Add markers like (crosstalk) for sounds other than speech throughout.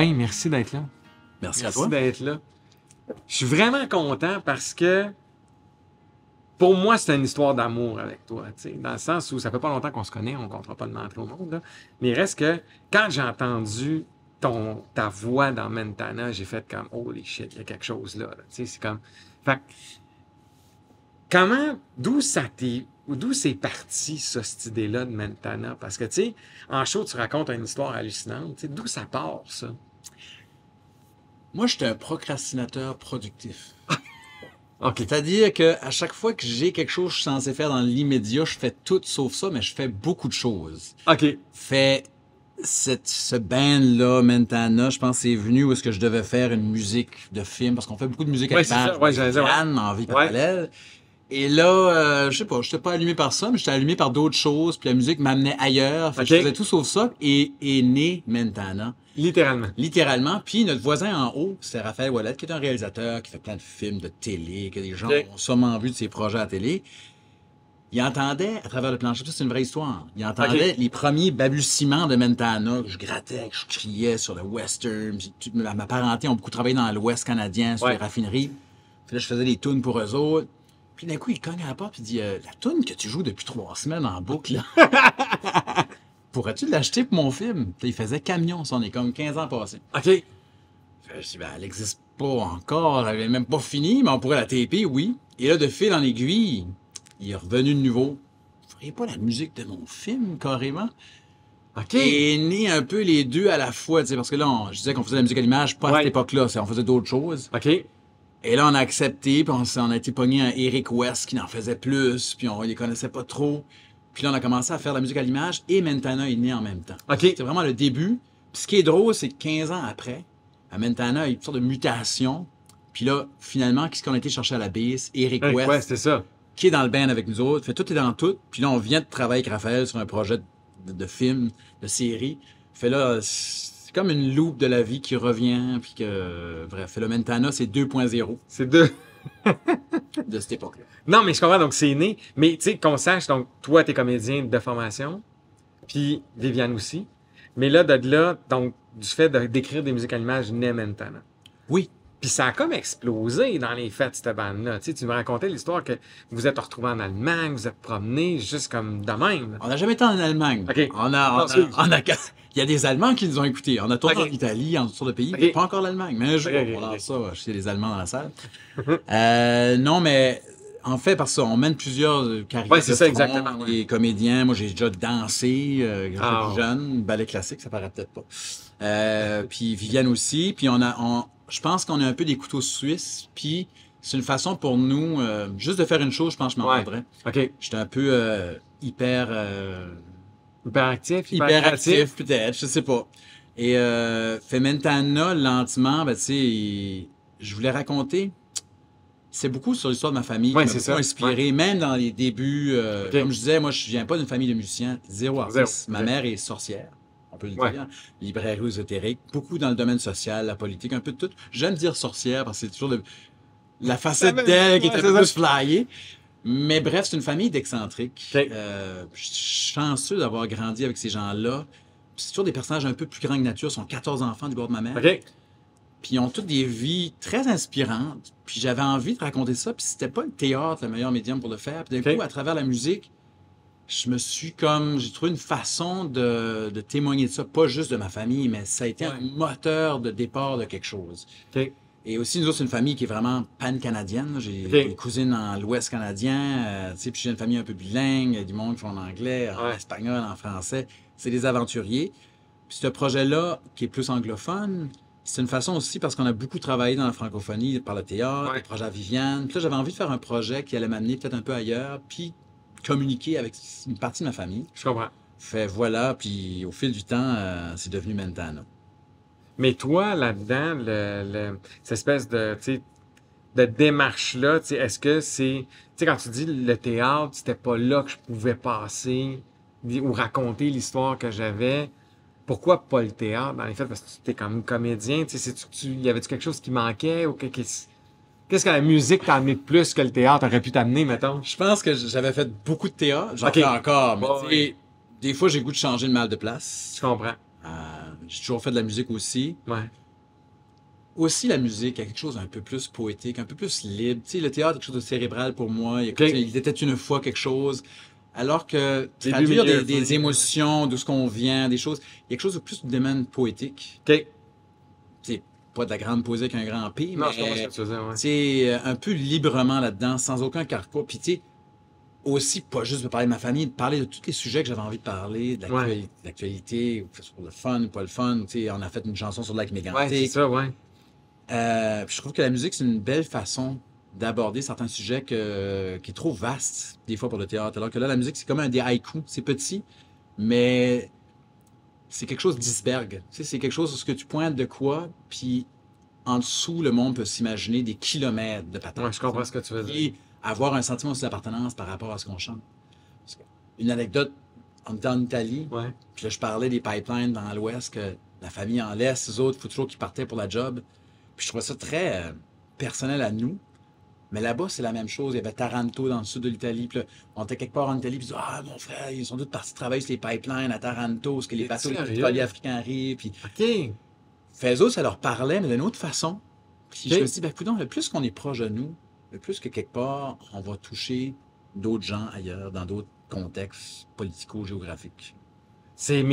Merci d'être là. Merci, à Merci toi. d'être là. Je suis vraiment content parce que pour moi, c'est une histoire d'amour avec toi. tu sais, Dans le sens où ça fait pas longtemps qu'on se connaît, on ne comptera pas de mentir au monde. là. Mais il reste que quand j'ai entendu ton, ta voix dans Mentana, j'ai fait comme Holy shit, il y a quelque chose là. là. Tu sais, C'est comme. Fait comment, d'où ça t'est. ou D'où c'est parti, ça, cette idée-là de Mentana? Parce que, tu sais, en show, tu racontes une histoire hallucinante. D'où ça part, ça? Moi, je suis un procrastinateur productif. (laughs) OK. C'est-à-dire que à chaque fois que j'ai quelque chose que je suis censé faire dans l'immédiat, je fais tout sauf ça, mais je fais beaucoup de choses. OK. Fait cette, ce band-là, Mentana, je pense que c'est venu où est-ce que je devais faire une musique de film, parce qu'on fait beaucoup de musique avec c'est band, ça. Ouais, en vie Ouais. parallèle. Et là, euh, je sais pas, je n'étais pas allumé par ça, mais j'étais allumé par d'autres choses, puis la musique m'amenait ailleurs. Fait que Ok. je faisais tout sauf ça, et est né Mentana. Littéralement. Littéralement. Puis notre voisin en haut, c'est Raphaël Wallet, qui est un réalisateur qui fait plein de films de télé, que des gens Ok. ont sûrement vu de ses projets à télé. Il entendait, à travers le plancher, c'est une vraie histoire, il entendait les premiers balbutiements de Mentana, que je grattais, que je criais sur le western. ma ma parenté ont beaucoup travaillé dans l'ouest canadien, sur Ouais. les raffineries. Puis là, je faisais des tunes pour eux autres. Puis d'un coup, il cogne à la porte et dit euh, La tune que tu joues depuis trois semaines en boucle, là, (laughs) pourrais-tu l'acheter pour mon film? Il faisait camion, ça, on est comme 15 ans passés. OK. Je dis, ben, elle n'existe pas encore, elle n'est même pas finie, mais on pourrait la taper, oui. Et là, de fil en aiguille, il est revenu de nouveau. Vous feriez pas la musique de mon film, carrément? OK. Et est né un peu les deux à la fois, tu sais, parce que là, on- je disais qu'on faisait de la musique à l'image, pas à Ouais. cette époque-là, on faisait d'autres choses. OK. Et là, on a accepté, puis on, a été pogné un Eric West qui en faisait plus, puis on les connaissait pas trop. Puis là, on a commencé à faire de la musique à l'image et Mentana est né en même temps. OK. C'était vraiment le début. Puis ce qui est drôle, c'est que 15 ans après, à Mentana, il y a une sorte de mutation. Puis là, finalement, qu'est-ce qu'on a été chercher à la base? Eric West, ouais, c'est ça. qui est dans le band avec nous autres. Fait tout est dans tout. Puis là, on vient de travailler avec Raphaël sur un projet de, de film, de série. Fait là, c'est comme une loupe de la vie qui revient. Puis que, bref, le Mentana, c'est 2.0 C'est deux. (laughs) de cette époque-là. Non, mais je comprends, donc c'est né. Mais tu sais, qu'on sache, donc toi, t'es comédien de formation, puis Viviane aussi. Mais là, de là, donc, du fait de- d'écrire des musiques à l'image, naît Mentana. Oui. Puis ça a comme explosé dans les fêtes, cette bande-là. Tu sais, tu me racontais l'histoire que vous êtes retrouvés en Allemagne, vous êtes promenés juste comme de même. On n'a jamais été en Allemagne. OK. On a, on Non, a- on a- il y a des Allemands qui nous ont écoutés. On a tourné OK. en Italie, en sortes de pays. OK. Pas encore l'Allemagne, mais un jour, OK, OK, on ça chez les Allemands dans la salle. Euh, non, mais en fait, parce qu'on mène plusieurs euh, carrières. Ouais, c'est ça, exactement, ouais. Les comédiens, moi, j'ai déjà dansé, euh, quand Ah, j'étais jeune, ballet classique, ça paraît peut-être pas. Euh, puis Viviane aussi. Puis on a, on- je pense qu'on a un peu des couteaux suisses. Puis c'est une façon pour nous, euh, juste de faire une chose, je pense que je m'en Ouais. rendrais. OK. J'étais un peu euh, hyper... Hyperactif, hyper hyperactif. actif, peut-être, je sais pas. Et euh, fait Mentana, lentement, ben, tu sais, je voulais raconter. C'est beaucoup sur l'histoire de ma famille Ouais, qui m'a inspiré, même dans les débuts. euh. Comme je disais, moi, je viens pas d'une famille de musiciens, zéro artiste. Zéro. Ma mère est sorcière, on peut le Ouais. dire. Librairie ésotérique, beaucoup dans le domaine social, la politique, un peu de tout. J'aime dire sorcière parce que c'est toujours le- la facette Ouais, d'elle qui est ouais, un peu plus flyée. Mais bref, c'est une famille d'excentriques. Ok. Euh, je suis chanceux d'avoir grandi avec ces gens-là. C'est toujours des personnages un peu plus grands que nature. Ils sont 14 enfants du bord de ma mère. Puis ils ont toutes des vies très inspirantes. Puis j'avais envie de raconter ça. Puis c'était pas le théâtre le meilleur médium pour le faire. Puis d'un coup, à travers la musique, je me suis comme... J'ai trouvé une façon de, de témoigner de ça. Pas juste de ma famille, mais ça a été Ouais. un moteur de départ de quelque chose. Et aussi, nous autres, c'est une famille qui est vraiment pan-canadienne. J'ai des cousines en l'Ouest canadien. euh, tu sais, puis j'ai une famille un peu bilingue. Du monde qui font en anglais, en Ouais. espagnol, en français. C'est des aventuriers. Puis ce projet-là, qui est plus anglophone, c'est une façon aussi parce qu'on a beaucoup travaillé dans la francophonie par le théâtre, Ouais. le projet à Viviane. Puis là, j'avais envie de faire un projet qui allait m'amener peut-être un peu ailleurs, puis communiquer avec une partie de ma famille. Je comprends. Fait voilà, puis au fil du temps, euh, c'est devenu Mentana. Mais toi, là-dedans, le, le- cette espèce de, démarche-là, est-ce que c'est... Tu sais, quand tu dis le théâtre, c'était pas là que je pouvais passer ou raconter l'histoire que j'avais. Pourquoi pas le théâtre, dans les faits? Parce que tu es comme comédien, tu sais, tu- y avait-tu quelque chose qui manquait ou que- qu'est-ce que la musique t'a amené de plus que le théâtre aurait pu t'amener, mettons? Je pense que j'avais fait beaucoup de théâtre. J'en fais encore, mais des fois, j'ai le goût de changer de mal de place. Tu comprends? J'ai toujours fait de la musique aussi. Ouais. Aussi, la musique, il y a quelque chose d'un peu plus poétique, un peu plus libre. Tu sais, le théâtre, quelque chose de cérébral pour moi. Il, y a- Ok. il était une fois quelque chose. Alors que traduire des, des émotions, d'où ce qu'on vient, des choses, il y a quelque chose de plus de domaine poétique. OK. C'est pas de la grande poésie avec un grand P, Non, mais je comprends ce que tu veux dire, ouais. tu sais, euh, un peu librement là-dedans, sans aucun carquois. Puis tu sais, aussi, pas juste de parler de ma famille, de parler de tous les sujets que j'avais envie de parler, de l'actuali- de l'actualité, soit le fun ou pas le fun. On a fait une chanson sur le lac Ouais, c'est mégantic. ça, ouais. Euh, je trouve que la musique, c'est une belle façon d'aborder certains sujets que, qui est trop vaste, des fois, pour le théâtre. Alors que là, la musique, c'est comme un des haïkus. C'est petit, mais c'est quelque chose d'iceberg. C'est quelque chose où ce que tu pointes de quoi, puis en dessous, le monde peut s'imaginer des kilomètres de patentes. Ouais, je comprends ce que tu veux dire. Avoir un sentiment aussi d'appartenance par rapport à ce qu'on chante. Une anecdote, on était en Italie, Ouais. puis là, je parlais des pipelines dans l'Ouest, que la famille en laisse, les autres, toujours qu'ils partaient pour la job. Puis je trouvais ça très euh, personnel à nous. Mais là-bas, c'est la même chose. Il y avait Taranto dans le sud de l'Italie. Puis là, on était quelque part en Italie. Puis ils disaient, Ah, mon frère, ils sont tous partis travailler sur les pipelines à Taranto, parce que les bateaux, les africains arrivent. Puis OK. ça leur parlait, mais d'une autre façon. Puis je me suis dit, ben, écoutons, le plus qu'on est proche de nous, plus que quelque part, on va toucher d'autres gens ailleurs, dans d'autres contextes politico-géographiques. C'est.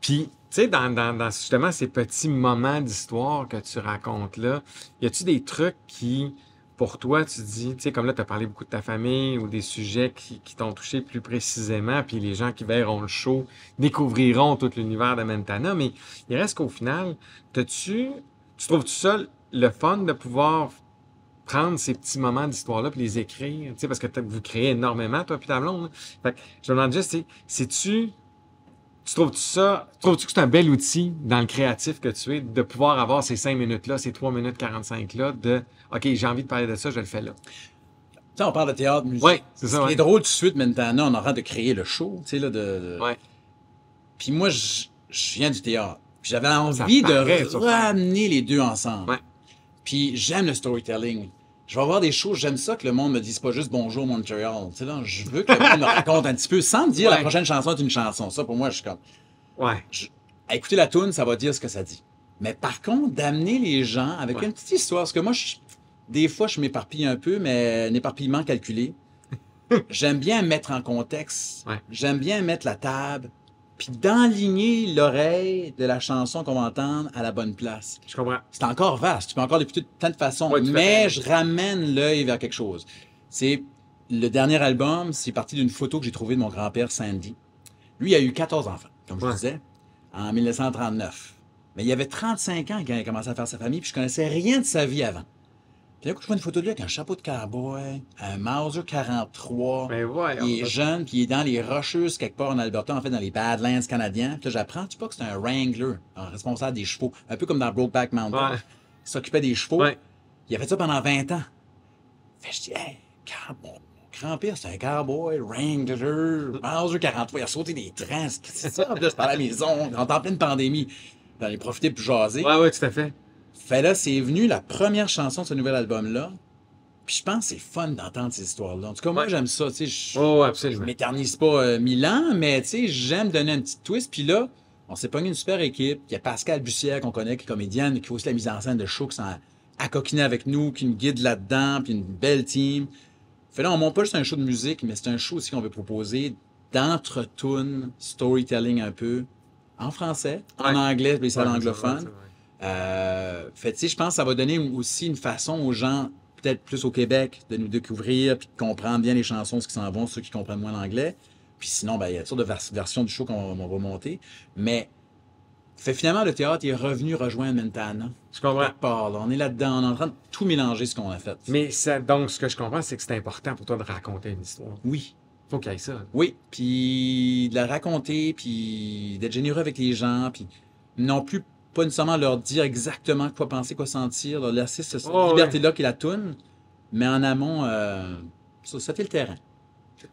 Puis, tu sais, dans, justement ces petits moments d'histoire que tu racontes là, y a-tu des trucs qui, pour toi, tu dis, tu sais, comme là, tu as parlé beaucoup de ta famille ou des sujets qui, qui t'ont touché plus précisément, puis les gens qui verront le show découvriront tout l'univers de Mentana, mais il reste qu'au final, t'as-tu, tu trouves-tu ça le fun de pouvoir prendre ces petits moments d'histoire-là puis les écrire, tu sais, parce que vous créez énormément, toi puis ta blonde. là. Fait que je me demande juste, tu sais, sais-tu tu trouves-tu ça, trouves-tu que c'est un bel outil dans le créatif que tu es de pouvoir avoir ces 5 minutes-là, ces 3 minutes 45-là de OK, j'ai envie de parler de ça, je le fais là. Tu sais, on parle de théâtre, musique. Ouais, c'est Ce ça. qui ouais. est drôle tout de suite maintenant, on est en train de créer le show, tu sais, là, de... Ouais. Puis moi, je, viens du théâtre. Puis j'avais envie paraît, de ramener les deux ensemble. Ouais. Puis j'aime le storytelling. Je vais voir des shows, j'aime ça que le monde me dise pas juste bonjour Montréal. Tu sais, là, je veux que le monde me (laughs) raconte un petit peu sans me dire Ouais. la prochaine chanson est une chanson. Ça, pour moi, je suis comme, Ouais. écouter la tune, ça va dire ce que ça dit. Mais par contre, d'amener les gens avec Ouais. une petite histoire, parce que moi, je- des fois, je m'éparpille un peu, mais un éparpillement calculé. (laughs) J'aime bien mettre en contexte. Ouais. J'aime bien mettre la table, puis d'enligner l'oreille de la chanson qu'on va entendre à la bonne place. Je comprends. C'est encore vaste. Tu peux encore l'écouter de plein de façons, Ouais, mais je ramène l'œil vers quelque chose. C'est le dernier album, c'est parti d'une photo que j'ai trouvée de mon grand-père Sandy. Lui, il a eu 14 enfants, comme je Ouais. disais, en 1939. Mais il avait 35 ans quand il a commencé à faire sa famille, puis je connaissais rien de sa vie avant. Puis là, je vois une photo de lui avec un chapeau de cowboy, un Mauser 43, Mais ouais. il est jeune, puis il est dans les Rocheuses, quelque part en Alberta, en fait, dans les Badlands canadiens. Puis là, j'apprends, tu sais pas que c'est un Wrangler, un responsable des chevaux, un peu comme dans Brokeback Mountain. Ouais. Il s'occupait des chevaux. Ouais. Il a fait ça pendant 20 ans. Fait je dis, hey, mon, mon grand-père, c'est un cowboy, Wrangler, Mauser 43, il a sauté des trains, c'est ça? Puis là, c'est par la maison, on est en pleine pandémie. On est profité pour jaser. Ouais, ouais, tout à fait. Fait là, c'est venu la première chanson de ce nouvel album-là. Puis je pense que c'est fun d'entendre ces histoires-là. En tout cas, moi, Ouais. j'aime ça. Tu sais, je, Oh, je m'éternise pas euh, mille ans, mais tu sais, j'aime donner un petit twist. Puis là, on s'est pogné une super équipe. Il y a Pascal Bussière qu'on connaît, qui est comédienne, qui fait aussi la mise en scène de show, qui sont à, coquiner avec nous, qui nous guide là-dedans, puis une belle team. Fait là, on monte pas juste un show de musique, mais c'est un show aussi qu'on veut proposer d'entre-tune, storytelling un peu, en français, en anglais, puis salles Ouais, anglophones. Euh, fait, tu sais, je pense que ça va donner aussi une façon aux gens, peut-être plus au Québec, de nous découvrir puis de comprendre bien les chansons, ce qui s'en vont, ceux qui comprennent moins l'anglais. Puis sinon, ben, il y a toutes sortes de vers- versions du show qu'on va monter. Mais fait, finalement, le théâtre est revenu rejoindre Mentana. Je comprends. Quelque part, là. On est là-dedans, on est en train de tout mélanger ce qu'on a fait. Mais ça, donc, ce que je comprends, c'est que c'est important pour toi de raconter une histoire. Oui. Faut qu'il y ait ça. Oui, puis de la raconter, puis d'être généreux avec les gens, puis non plus pas nécessairement leur dire exactement quoi penser, quoi sentir, leur laisser cette Oh, ouais. liberté-là qui la toune, mais en amont, euh, ça, ça fait le terrain.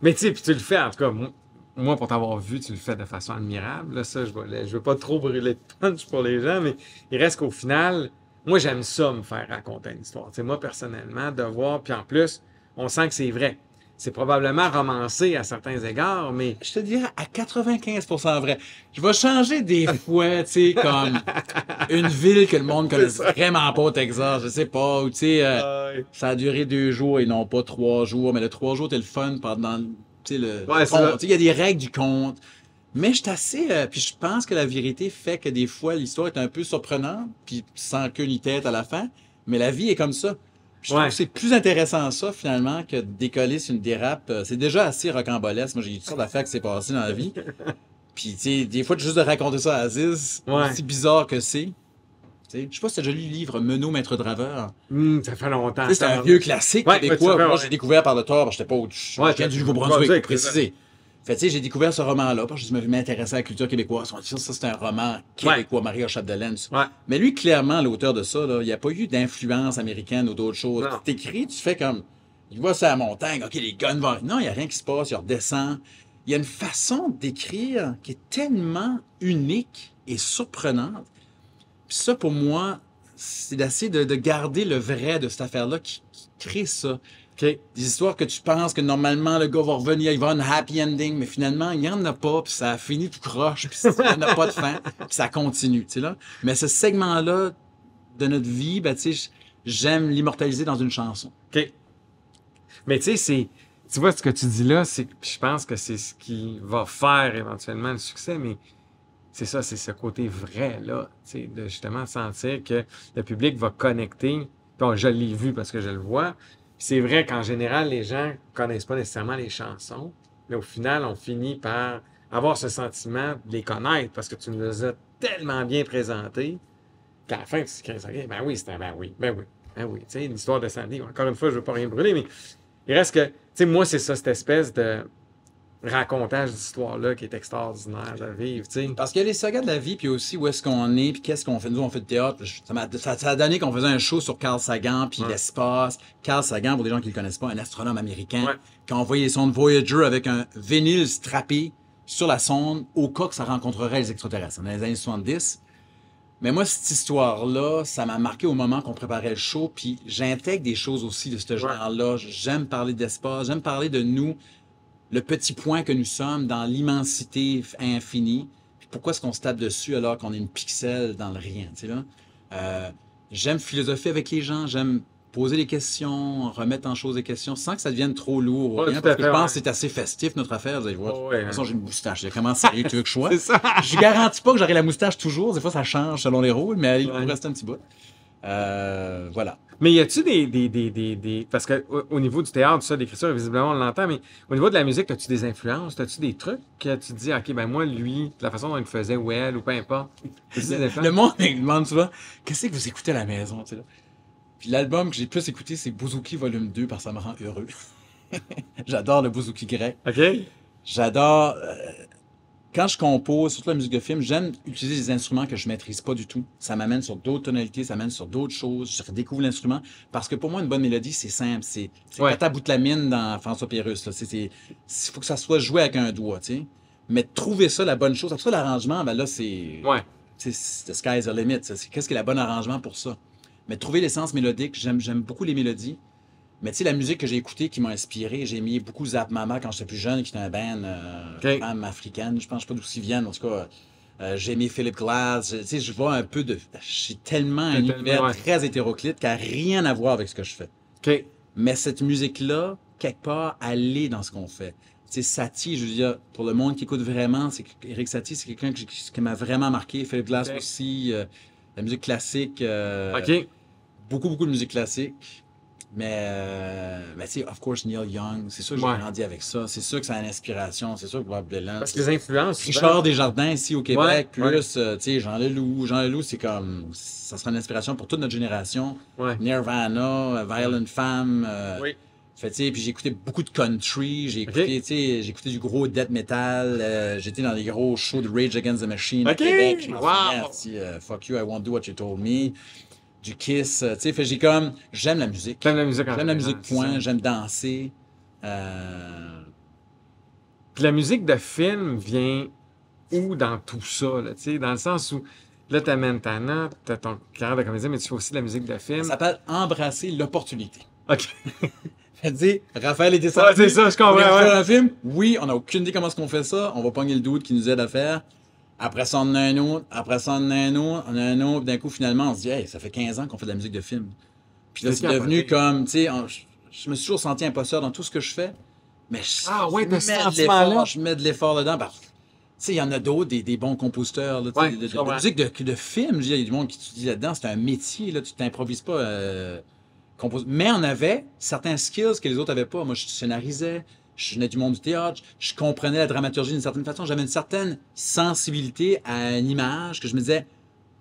Mais tu sais, puis tu le fais, en tout cas, moi, moi, pour t'avoir vu, tu le fais de façon admirable. Là, ça, je ne veux pas trop brûler de punch pour les gens, mais il reste qu'au final, moi, j'aime ça, me faire raconter une histoire. Tu sais, moi, personnellement, de voir, puis en plus, on sent que c'est vrai. C'est probablement romancé à certains égards, mais Je te dirais à 95% vrai. Je vais changer des (laughs) fois, tu sais, comme une ville que le monde connaît vraiment pas au Texas, je sais pas, ou tu sais, euh, ça a duré deux jours et non pas trois jours, mais le trois jours, t'es le fun pendant, tu sais, le Ouais, Il y a des règles du conte. Mais je suis assez, euh, puis je pense que la vérité fait que des fois, l'histoire est un peu surprenante, puis sans queue ni tête à la fin, mais la vie est comme ça. Je trouve que c'est plus intéressant ça, finalement, que de décoller sur une dérape. Euh, C'est déjà assez rocambolesque. Moi, j'ai eu toutes sortes d'affaires qui s'est passées dans la vie. (laughs) Puis, tu sais, des fois, juste de raconter ça à Aziz, Ouais. aussi bizarre que c'est. Tu sais, Je sais pas si t'as déjà lu le livre Menot, Maître Draveur. hmm, ça fait longtemps. C'est un vieux classique Ouais, québécois. Moi, j'ai découvert par le tort, j'étais pas au. Je viens du Nouveau-Brunswick, préciser. Fait tu sais, j'ai découvert ce roman-là, parce que je m'intéressais à la culture québécoise. On dit ça, ça, c'est un roman québécois, Maria Chapdelaine. Ouais. Mais lui, clairement, l'auteur de ça, là, il n'y a pas eu d'influence américaine ou d'autres choses. Tu t'écris, tu fais comme. Il voit ça à la montagne, OK, les guns vont. Non, il n'y a rien qui se passe, il redescend. Il y a une façon d'écrire qui est tellement unique et surprenante. Puis ça, pour moi, c'est d'essayer de, de garder le vrai de cette affaire-là qui, qui crée ça. Des histoires que tu penses que normalement le gars va revenir, il va avoir une happy ending, mais finalement, il n'y en a pas, puis ça a fini tout croche, puis il n'y en a pas de fin, (laughs) puis ça continue, tu sais là. Mais ce segment-là de notre vie, ben, tu sais, j'aime l'immortaliser dans une chanson. OK. Mais tu sais, c'est. Tu vois, ce que tu dis là, c'est. Je pense que c'est ce qui va faire éventuellement le succès, mais c'est ça, c'est ce côté vrai, là. Tu sais, de justement sentir que le public va connecter. Puis bon, je l'ai vu parce que je le vois. C'est vrai qu'en général, les gens connaissent pas nécessairement les chansons, mais au final, on finit par avoir ce sentiment de les connaître parce que tu nous les as tellement bien présentés qu'à la fin, tu te dis, ben oui, c'était ben oui, ben oui, ben oui. Tu sais, l'histoire de Sandy, encore une fois, je veux pas rien brûler, mais il reste que, tu sais, moi, c'est ça, cette espèce de racontage d'histoire-là qui est extraordinaire à vivre, tu sais. Parce a les sagas de la vie, puis aussi où est-ce qu'on est, puis qu'est-ce qu'on fait. Nous, on fait de théâtre. Ça, m'a- ça, ça a donné qu'on faisait un show sur Carl Sagan, puis Ouais. l'espace. Carl Sagan, pour des gens qui ne le connaissent pas, un astronome américain, Ouais. qui a envoyé les sondes Voyager avec un vinyle strappé sur la sonde au cas que ça rencontrerait les extraterrestres, dans les années 70. Mais moi, cette histoire-là, ça m'a marqué au moment qu'on préparait le show, puis j'intègre des choses aussi de ce genre-là. J'aime parler d'espace, j'aime parler de nous, le petit point que nous sommes dans l'immensité infinie. Puis pourquoi est-ce qu'on se tape dessus alors qu'on est une pixel dans le rien, tu sais là? Euh, j'aime philosopher avec les gens, j'aime poser des questions, remettre en chose des questions, sans que ça devienne trop lourd. Ouais, rien, parce que je pense ouais. que c'est assez festif, notre affaire, vous allez voir. Oh, ouais, de toute façon, j'ai une moustache. Comment sérieux tu veux que je sois? (laughs) Ça. Je garantis pas que j'aurai la moustache toujours. Des fois, ça change selon les rôles, mais il faut rester un petit bout. Euh, voilà. Mais y a-tu des, des, des, des, des- Parce que au, au niveau du théâtre, ça, l'écriture, visiblement, on l'entend, mais au niveau de la musique, as-tu des influences? As-tu des trucs que tu dis, OK, ben moi, lui, de la façon dont il le faisait, ou elle, ou peu importe. Le monde me demande souvent qu'est-ce que vous écoutez à la maison, tu sais, là? Puis l'album que j'ai plus écouté, c'est Bouzouki Volume 2 parce que ça me rend heureux. (laughs) J'adore le Bouzouki grec. OK? J'adore. euh, quand je compose, surtout la musique de film, j'aime utiliser des instruments que je maîtrise pas du tout. Ça m'amène sur d'autres tonalités, ça m'amène sur d'autres choses. Je redécouvre l'instrument. Parce que pour moi, une bonne mélodie, c'est simple. C'est Ouais. Tata Boutlamine dans François Pérusse. là. C'est- c'est- Il faut que ça soit joué avec un doigt, tu sais. Mais trouver ça, la bonne chose. Après ça, l'arrangement, ben là, c'est. Ouais. The sky's the limit. Qu'est-ce qui est le bon arrangement pour ça? Mais trouver l'essence mélodique, j'aime beaucoup les mélodies. Mais tu sais, la musique que j'ai écoutée qui m'a inspiré, j'ai mis beaucoup Zap Mama quand j'étais plus jeune, qui était un band euh, Ok. femme africaine. Je pense je sais pas d'où ils viennent. En tout cas, euh, j'ai mis Philip Glass. Tu sais, je vois un peu de. J'ai tellement un tellement, univers ouais. très hétéroclite qui n'a rien à voir avec ce que je fais. Mais cette musique-là, quelque part, elle est dans ce qu'on fait. Tu sais, Satie, je veux dire, pour le monde qui écoute vraiment, c'est Eric Satie, c'est quelqu'un qui, qui m'a vraiment marqué. Philip Glass aussi, euh, la musique classique. euh, OK. Beaucoup, beaucoup de musique classique. Mais, euh, mais tu sais, of course, Neil Young, c'est sûr que j'ai Ouais. grandi avec ça. C'est sûr que ça a une inspiration. C'est sûr que Bob Dylan. Parce que les influences. Richard Desjardins ici au Québec, Ouais, plus, ouais. euh, tu sais, Jean Leloup. Jean Leloup, c'est comme, ça sera une inspiration pour toute notre génération. Ouais. Nirvana, euh, Violent Femme. euh, Oui. fait, tu sais, puis j'ai écouté beaucoup de country, j'ai écouté, tu sais, j'ai écouté du gros death metal, euh, j'étais dans des gros shows de Rage Against the Machine à Ok, Québec, je wow. euh, Fuck you, I won't do what you told me, du Kiss, euh, tu sais, fait j'ai comme, j'aime la musique, T'aimes la musique en j'aime la musique point, j'aime danser, euh, Puis la musique de film vient où dans tout ça, là, tu sais, dans le sens où là, t'amènes ta note, t'as ton carrière de comédien, mais tu fais aussi de la musique de film. ça s'appelle embrasser l'opportunité. OK. (laughs) Elle dit, Raphaël est Ouais, descendu. c'est ça, je On comprends. de ouais. faire un film? Oui, on n'a aucune idée comment est-ce qu'on fait ça. On va pogner le doute qui nous aide à faire. Après ça, on en a un autre. Après ça, on en a un autre. On a un autre. D'un coup, finalement, on se dit, hey, ça fait 15 ans qu'on fait de la musique de film. Puis là, C'est devenu comme, tu sais, je, me suis toujours senti imposteur dans tout ce que je fais. Mais je, Ah ouais, mets de sentiment-là? l'effort, je mets de l'effort dedans. parce que, Tu sais, il y en a d'autres, des, des bons compositeurs, là, Ouais, de, musique de, de film. Il y a du monde qui étudie là-dedans. C'est un métier, là. Tu t'improvises pas. euh, compos- Mais on avait certains skills que les autres avaient pas. Moi, je scénarisais, je venais du monde du théâtre, je comprenais la dramaturgie d'une certaine façon. J'avais une certaine sensibilité à une image que je me disais,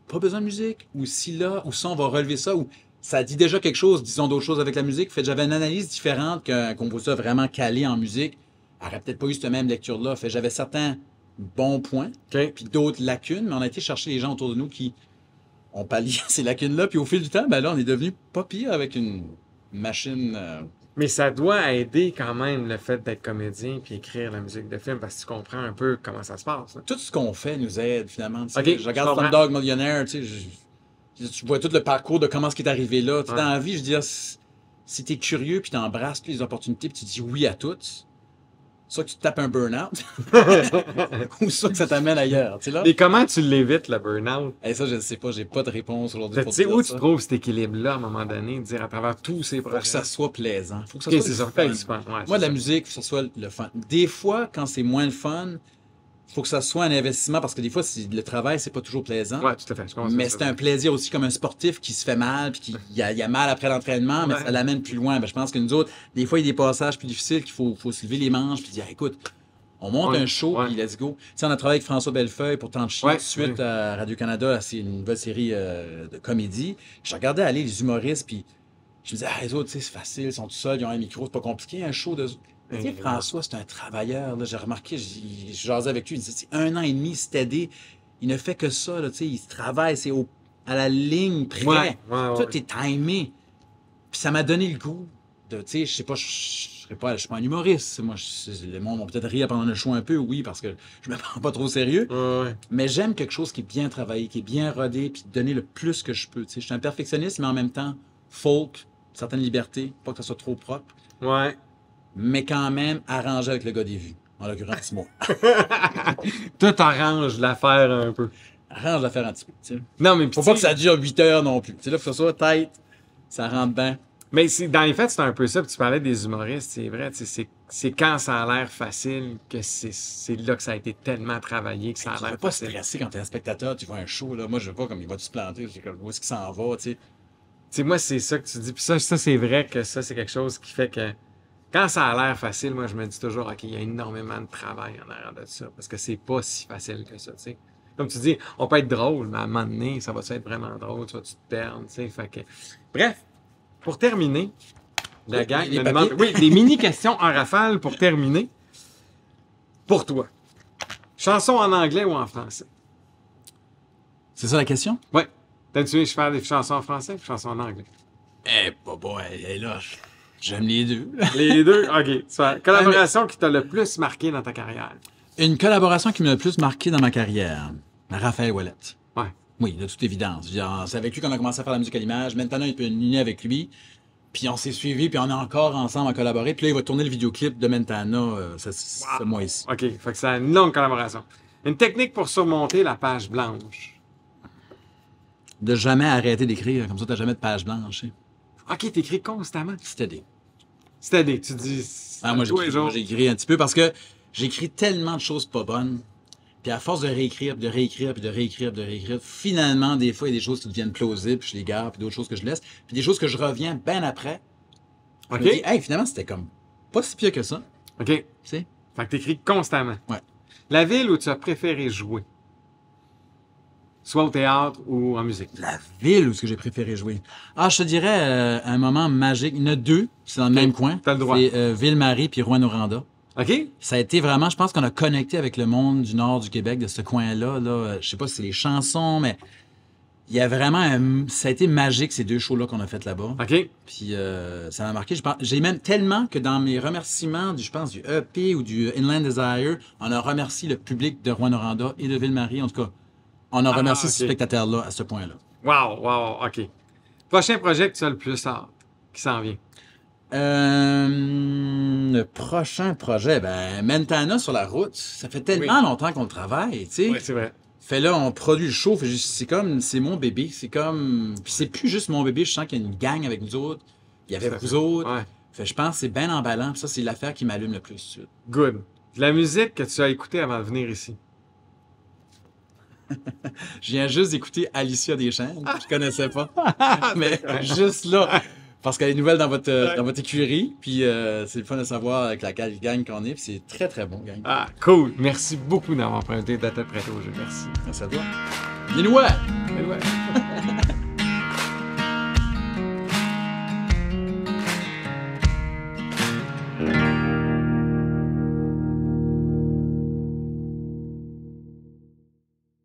pas besoin de musique, ou si là, ou ça, on va relever ça, ou ça dit déjà quelque chose, disons d'autres choses avec la musique. Fait j'avais une analyse différente qu'un compositeur vraiment calé en musique aurait peut-être pas eu cette même lecture-là. Fait j'avais certains bons points, puis d'autres lacunes, mais on a été chercher les gens autour de nous qui ont pallié (laughs) ces lacunes-là, puis au fil du temps, ben là, on est devenu pas pire avec une machine. euh, Mais ça doit aider quand même le fait d'être comédien puis écrire la musique de film parce que tu comprends un peu comment ça se passe. là. tout ce qu'on fait nous aide finalement. je regarde je comprends. Slumdog Millionnaire, tu sais, je, je- tu vois tout le parcours de comment ce qui est arrivé là. Tu sais, Ouais. Dans la vie, je veux dire, si t'es curieux puis t'embrasses toutes les opportunités puis tu dis oui à toutes, soit que tu tapes un burn-out, (laughs) ou soit que ça t'amène ailleurs. Tu sais là? Et comment tu l'évites, le burn-out? Et ça, je ne sais pas, j'ai pas de réponse aujourd'hui Tu pour sais où ça. tu trouves cet équilibre-là à un moment donné, de dire à travers tous ces Faut projets? que ça soit plaisant. Faut que ça soit le fun. Ouais, Moi, la ça. musique, faut que ça soit le fun. Des fois, quand c'est moins le fun, faut que ça soit un investissement parce que des fois, le travail, c'est pas toujours plaisant. Ouais, tout à fait. je Mais c'est un plaisir aussi comme un sportif qui se fait mal, puis qui il a, mal après l'entraînement, mais Ouais. ça l'amène plus loin. Ben, je pense que nous autres, des fois, il y a des passages plus difficiles qu'il faut, faut se lever les manches puis dire écoute, on monte Ouais, un show, ouais. puis let's go. Tu sais, on a travaillé avec François Bellefeuille pour Tant de chien, suite à Radio-Canada, c'est une nouvelle série euh, de comédie. Je regardais aller les humoristes, puis je me disais, ah, les autres, c'est facile, ils sont tout seuls, ils ont un micro, c'est pas compliqué, un show de. Tu sais, Ouais. François, c'est un travailleur. J'ai remarqué, je jasais avec lui, il disait, c'est un an et demi, c'est aidé. Il ne fait que ça, là, tu sais, il travaille, c'est au- à la ligne près. Ouais, ouais, ouais. Tout est timé. Puis ça m'a donné le goût de, tu sais, je sais pas, je pas, je suis pas un humoriste. Moi, je- le monde va peut-être rire pendant le show un peu, oui, parce que je me (laughs) prends pas trop au sérieux. Mais j'aime quelque chose qui est bien travaillé, qui est bien rodé, puis donner le plus que je peux. Tu sais, je suis un perfectionniste, mais en même temps, folk, certaines libertés, pas que ça soit trop propre, Ouais. Mais quand même arrangé avec le gars des vues. En l'occurrence, moi. (laughs) Tout arrange l'affaire un peu. Arrange l'affaire un petit peu. tu sais. Non, mais Faut pas que ça dure 8 heures non plus. Sais, là, faut que ça soit tête, ça rentre bien. Mais dans les faits, c'est un peu ça. Puis tu parlais des humoristes, c'est vrai. C'est c'est quand ça a l'air facile que c'est c'est là que ça a été tellement travaillé que ça a l'air pas facile. stresser quand t'es un spectateur, tu vois un show, là. Moi, je veux pas comme il va se planter, c'est comme où est-ce qu'il s'en va, tu sais. Tu sais, moi, c'est ça que tu dis. Puis ça, ça c'est vrai que ça, c'est quelque chose qui fait que quand ça a l'air facile, moi, je me dis toujours, OK, il y a énormément de travail en arrière de ça. Parce que c'est pas si facile que ça, tu sais. Comme tu dis, on peut être drôle, mais à un moment donné, ça va être vraiment drôle, tu vas te perdre, tu sais? Fait que... Bref, pour terminer, la Oui, gang me demande... Oui, des mini-questions en rafale pour terminer. Pour toi. Chanson en anglais ou en français? C'est ça la question? Ouais. T'as-tu veux je faire des chansons en français chansons en anglais? Eh, bah, bah, elle est là. J'aime les deux. Les deux? OK. Super. (laughs) Collaboration qui t'a le plus marqué dans ta carrière? Une collaboration qui m'a le plus marqué dans ma carrière, Raphaël Ouellette. Ouais. Oui, de toute évidence. C'est avec lui qu'on a commencé à faire la musique à l'image. Maintenant, il peut unir avec lui. Puis on s'est suivis, puis on est encore ensemble à collaborer. Puis là, il va tourner le vidéoclip de Mentana euh, ce, mois-ci. OK. Fait que c'est une longue collaboration. Une technique pour surmonter la page blanche. De jamais arrêter d'écrire, comme ça, t'as jamais de page blanche. hein. OK, t'écris constamment. C'était des. C'est-à-dire, tu dis Ah, moi, j'écris un petit peu parce que j'écris tellement de choses pas bonnes. Puis à force de réécrire, puis de réécrire, puis de réécrire, de réécrire, finalement, des fois, il y a des choses qui deviennent plausibles, puis je les garde, puis d'autres choses que je laisse. Puis des choses que je reviens bien après. Je OK? me dis, hey, finalement, c'était comme pas si pire que ça. OK. Tu sais? Fait que t'écris constamment. Ouais. La ville où tu as préféré jouer? Soit au théâtre ou en musique. La ville où ce que j'ai préféré jouer. Ah, je te dirais euh, un moment magique. Il y en a deux, c'est dans le même coin. t'as le droit. C'est euh, Ville-Marie puis Rouen-Noranda. OK? Ça a été vraiment, je pense qu'on a connecté avec le monde du nord du Québec, de ce coin-là. Là. Euh, Je sais pas si c'est les chansons, mais il y a vraiment un- Ça a été magique, ces deux shows-là qu'on a fait là-bas. OK? Puis euh, ça m'a marqué. J'ai même tellement que dans mes remerciements, du, je pense, du EP ou du Inland Desire, on a remercié le public de Rouen-Noranda et de Ville-Marie. En tout cas, on a Ah, remercié ok. ces spectateurs-là à ce point-là. Wow, wow, OK. Prochain projet que tu as le plus hâte, qui s'en vient? Euh, le prochain projet, ben, Mentana sur la route. Ça fait tellement longtemps qu'on le travaille, tu sais. Oui, c'est vrai. Fait là, on produit le show. Fait juste- c'est comme, c'est mon bébé. C'est comme, puis c'est plus juste mon bébé. Je sens qu'il y a une gang avec nous autres. Il y avait vous fait. autres. Ouais. Fait je pense que c'est bien emballant. Puis ça, c'est l'affaire qui m'allume le plus. Good. La musique que tu as écoutée avant de venir ici. Je viens juste d'écouter Alicia Deschênes. que Je connaissais pas. Mais juste là. Parce qu'elle est nouvelle dans votre, euh, dans votre écurie. Puis euh, c'est le fun de savoir avec laquelle gang qu'on est. Puis c'est très, très bon, gang. Ah, cool. Merci beaucoup d'avoir emprunté d'être prêt au jeu. Merci. Merci à toi. Mais (laughs) ouais.